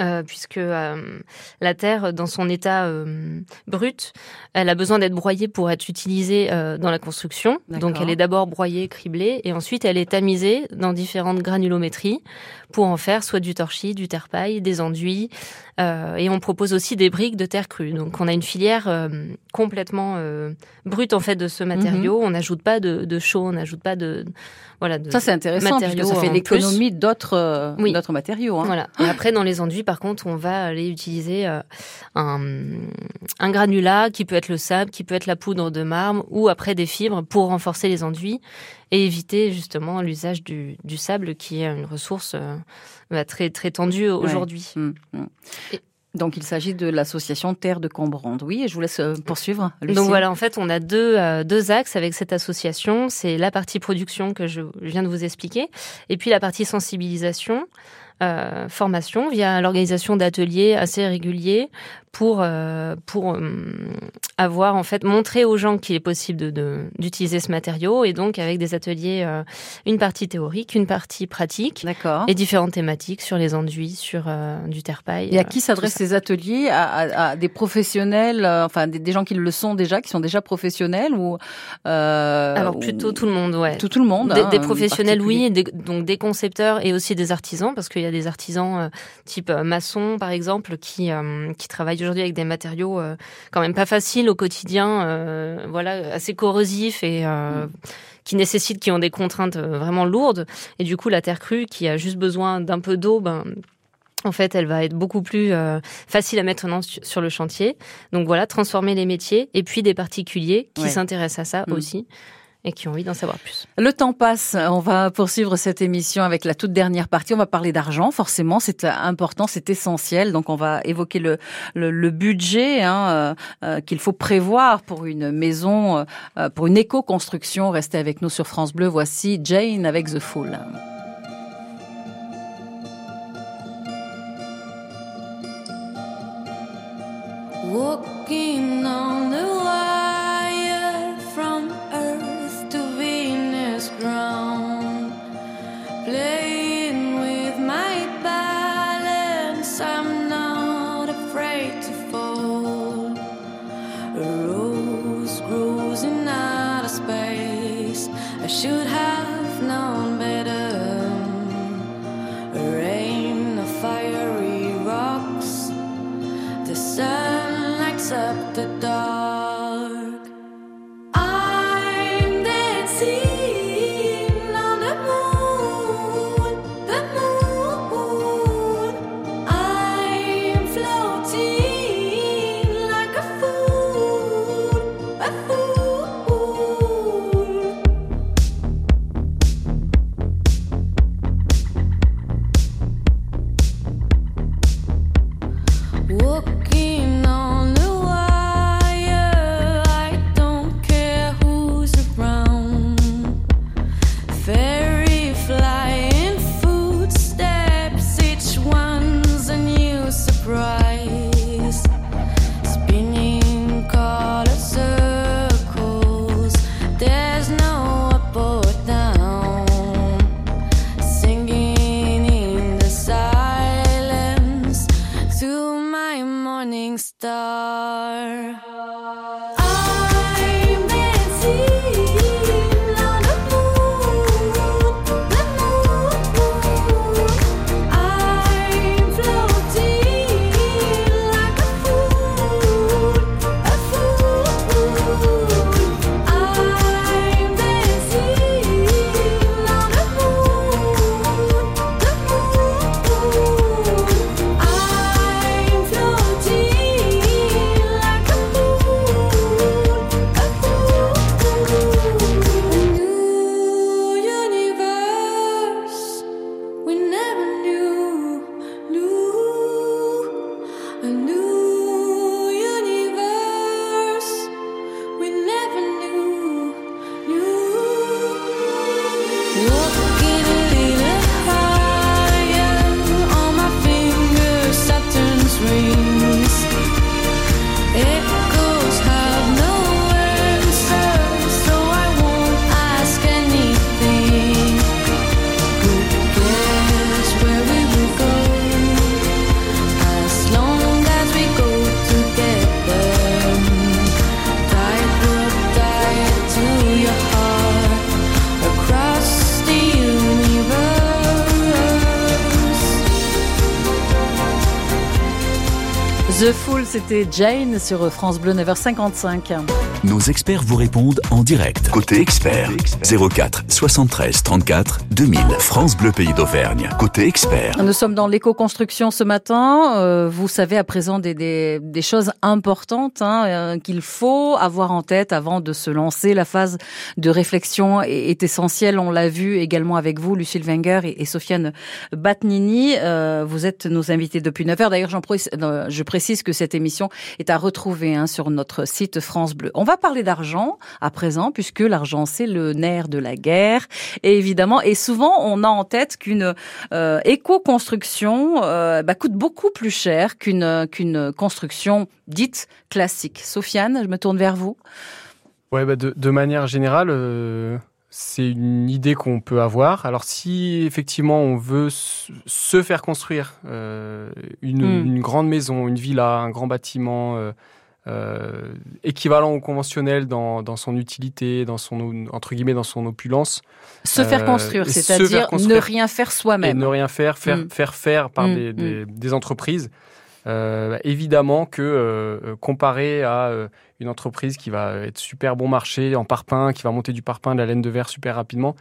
Euh, puisque euh, la terre, dans son état euh, brut, elle a besoin d'être broyée pour être utilisée dans la construction. Donc elle est d'abord broyée, criblée, et ensuite elle est tamisée dans différentes granulométries pour en faire soit du torchis, du terre-paille, des enduits, et on propose aussi des briques de terre crue. Donc on a une filière complètement brute en fait de ce matériau. Mhm. On n'ajoute pas de, de chaud, on n'ajoute pas de voilà. De ça c'est intéressant parce que ça fait l'économie d'autres oui. d'autres matériaux. Hein. Voilà. Et après dans les enduits par contre, on va aller utiliser euh, un, un, granulat qui peut être le sable, qui peut être la poudre de marbre ou après des fibres pour renforcer les enduits et éviter justement l'usage du, du, sable qui est une ressource euh, très très tendue aujourd'hui. Ouais. Mmh, mmh. Et, donc, il s'agit de l'association Terre de Combrande. Oui, et je vous laisse poursuivre. Lucie. Donc voilà, en fait, on a deux, euh, deux axes avec cette association. C'est la partie production que je viens de vous expliquer, et puis la partie sensibilisation. Euh, formation via l'organisation d'ateliers assez réguliers pour euh, pour euh, avoir en fait montré aux gens qu'il est possible de d'utiliser ce matériau et donc avec des ateliers euh, une partie théorique une partie pratique d'accord. et différentes thématiques sur les enduits sur euh, du terre-paille et à qui s'adressent ces ateliers? À, à, à, des professionnels enfin des, des, gens qui le sont déjà qui sont déjà professionnels ou alors plutôt ou... tout le monde ouais. Tout, tout le monde des, hein, des professionnels oui des, donc des concepteurs et aussi des artisans parce qu'il y a des artisans type maçon par exemple qui qui travaillent aujourd'hui avec des matériaux euh, quand même pas faciles au quotidien, euh, voilà, assez corrosifs et euh, mmh. qui nécessitent, qui ont des contraintes vraiment lourdes. Et du coup, la terre crue, qui a juste besoin d'un peu d'eau, ben en fait, elle va être beaucoup plus euh, facile à mettre en sur le chantier. Donc voilà, transformer les métiers et puis des particuliers qui ouais. s'intéressent à ça mmh. aussi. Et qui ont envie d'en savoir plus. Le temps passe, on va poursuivre cette émission avec la toute dernière partie. On va parler d'argent, forcément, c'est important, c'est essentiel. Donc on va évoquer le, le, le budget hein, euh, euh, qu'il faut prévoir pour une maison, euh, pour une éco-construction. Restez avec nous sur France Bleu. Voici Jane avec The Fool. Walking c'était Jane sur France Bleu 9h55. Nos experts vous répondent en direct. Côté expert, 04 73 34 2000. France Bleu Pays d'Auvergne. Côté expert. Nous sommes dans l'éco-construction ce matin. Euh, vous savez à présent des, des, des choses importantes hein, euh, qu'il faut avoir en tête avant de se lancer. La phase de réflexion est, est essentielle. On l'a vu également avec vous, Lucille Wenger et, et Sofiane Batnini. Euh, vous êtes nos invités depuis 9 heures. D'ailleurs, je précise que cette émission est à retrouver hein, sur notre site France Bleu. On va parler d'argent à présent, puisque l'argent, c'est le nerf de la guerre. Et évidemment, et souvent, on a en tête qu'une euh, éco-construction euh, bah, coûte beaucoup plus cher qu'une qu'une construction dite classique. Sofiane, je me tourne vers vous. Ouais, bah de, de manière générale, euh, c'est une idée qu'on peut avoir. Alors, si effectivement on veut se faire construire euh, une, Hmm. mm. une, grande maison, une villa, un grand bâtiment euh, euh, équivalent au conventionnel dans, dans, son utilité, dans son entre guillemets dans son opulence, se faire construire, c'est-à-dire ne rien faire soi-même, ne rien faire, faire mm. faire faire par mm. des, des, des, entreprises. Euh, évidemment que euh, comparé à euh, une entreprise qui va être super bon marché en parpaing, qui va monter du parpaing, de la laine de verre super rapidement,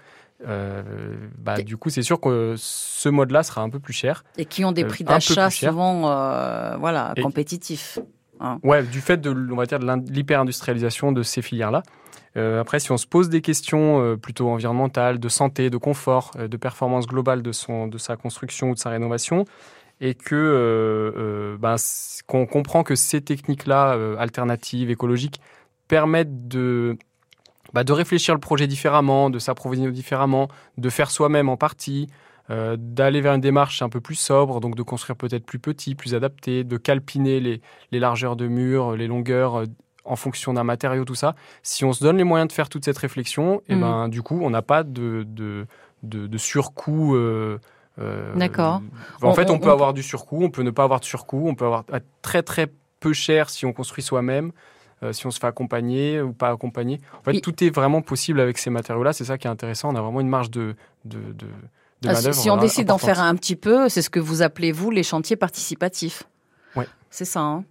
euh, bah, du coup, c'est sûr que ce mode-là sera un peu plus cher. Et qui ont des prix d'achat souvent euh, voilà, et, compétitifs. Hein. Ouais, du fait de, de l'hyper-industrialisation de ces filières-là. Euh, après, si on se pose des questions euh, plutôt environnementales, de santé, de confort, euh, de performance globale de, son, de sa construction ou de sa rénovation, et que ben, qu'on comprend que ces techniques-là, alternatives, écologiques, permettent de, bah, de réfléchir le projet différemment, de s'approvisionner différemment, de faire soi-même en partie, euh, d'aller vers une démarche un peu plus sobre, donc de construire peut-être plus petit, plus adapté, de calpiner les, les largeurs de murs, les longueurs euh, en fonction d'un matériau, tout ça. Si on se donne les moyens de faire toute cette réflexion, et Mhm. ben, du coup, on n'a pas de, de, de, de surcoût. euh, euh, D'accord. En On- fait, on, on- peut on- avoir du surcoût, on peut ne pas avoir de surcoût, on peut avoir être très très peu cher si on construit soi-même, euh, si on se fait accompagner ou pas accompagner. En fait, tout est vraiment possible avec ces matériaux-là. C'est ça qui est intéressant. On a vraiment une marge de, de, de, de Ah, si- on décide d'en faire un petit peu, c'est ce que vous appelez, vous, les chantiers participatifs. Ouais. C'est ça. hein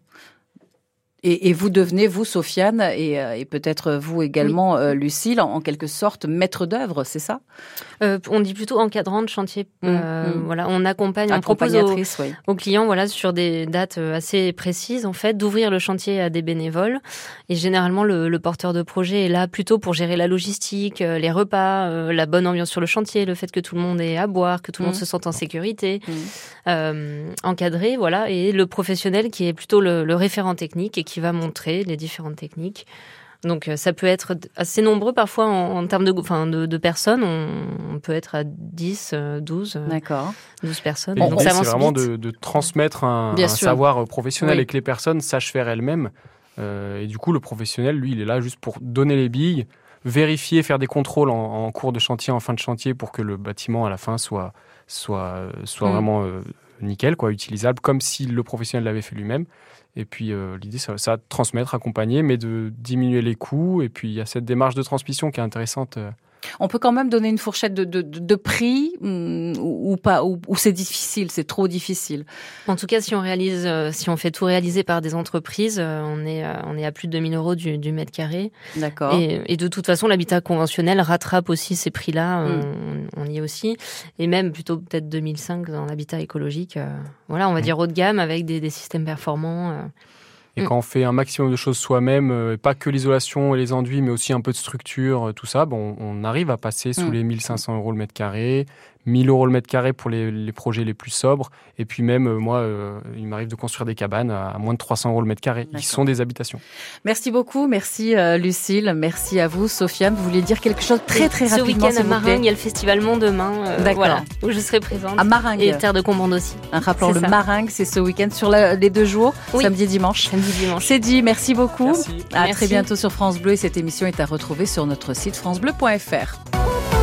et, et vous devenez, vous, Sofiane, et, euh, et peut-être vous également, euh, Lucille, en, en quelque sorte, maître d'œuvre, c'est ça? Euh, on dit plutôt encadrant de chantier. Mm, Euh, mm. Voilà, on accompagne, on propose aux, oui. aux clients, voilà, sur des dates assez précises, en fait, d'ouvrir le chantier à des bénévoles. Et généralement, le, le porteur de projet est là plutôt pour gérer la logistique, les repas, la bonne ambiance sur le chantier, le fait que tout le monde ait à boire, que tout le monde Mm. se sente en sécurité, Mm. euh, encadré, voilà. Et le professionnel qui est plutôt le, le référent technique et qui va montrer les différentes techniques. Donc euh, ça peut être assez nombreux parfois en, en termes de, enfin, de, de personnes. On, on peut être à 10, euh, 12, euh, D'accord. 12 personnes. Et Donc ça c'est vraiment vite. de, de transmettre un, savoir euh, professionnel Oui. et que les personnes sachent faire elles-mêmes. Euh, et du coup, le professionnel, lui, il est là juste pour donner les billes, vérifier, faire des contrôles en, en cours de chantier, en fin de chantier, pour que le bâtiment à la fin soit, soit, soit Mm. vraiment euh, nickel, quoi, utilisable, comme si le professionnel l'avait fait lui-même. Et puis euh, l'idée, ça, ça transmettre, accompagner, mais de diminuer les coûts. Et puis il y a cette démarche de transmission qui est intéressante. euh, On peut quand même donner une fourchette de, de, de- de prix hum, ou, ou pas, ou, ou c'est difficile, c'est trop difficile. En tout cas, si on réalise, euh, si on fait tout réaliser par des entreprises, euh, on est, euh, on est à plus de 2000 euros du, du mètre carré. D'accord. Et, et de toute façon, l'habitat conventionnel rattrape aussi ces prix-là. Mm. On, on y est aussi. Et même plutôt peut-être 2005 dans l'habitat écologique. euh, voilà, on va dire haut de gamme avec des, des systèmes performants. euh. Et Mm. quand on fait un maximum de choses soi-même, euh, et pas que l'isolation et les enduits, mais aussi un peu de structure, euh, tout ça, bon, on arrive à passer sous Mm. les 1500 euros le mètre carré, 1000 euros le mètre carré pour les, les projets les plus sobres. Et puis même, euh, moi, euh, il m'arrive de construire des cabanes à, moins de 300 euros le mètre carré, qui sont des habitations. Merci beaucoup, merci euh, Lucille, merci à vous, Sofiane. Vous vouliez dire quelque chose très très Ce rapidement, week-end à Maringue, il y a le festival Mont demain. euh, D'accord. Voilà, où je serai présente. À Maringue. Et Terre de Combande aussi. Un rappelons C'est le ça. Maringue, c'est ce week-end sur la- les deux jours, Oui. samedi et dimanche. Samedi, dimanche. C'est dit, merci beaucoup. Merci. À Merci. très bientôt sur France Bleu et cette émission est à retrouver sur notre site francebleu.fr.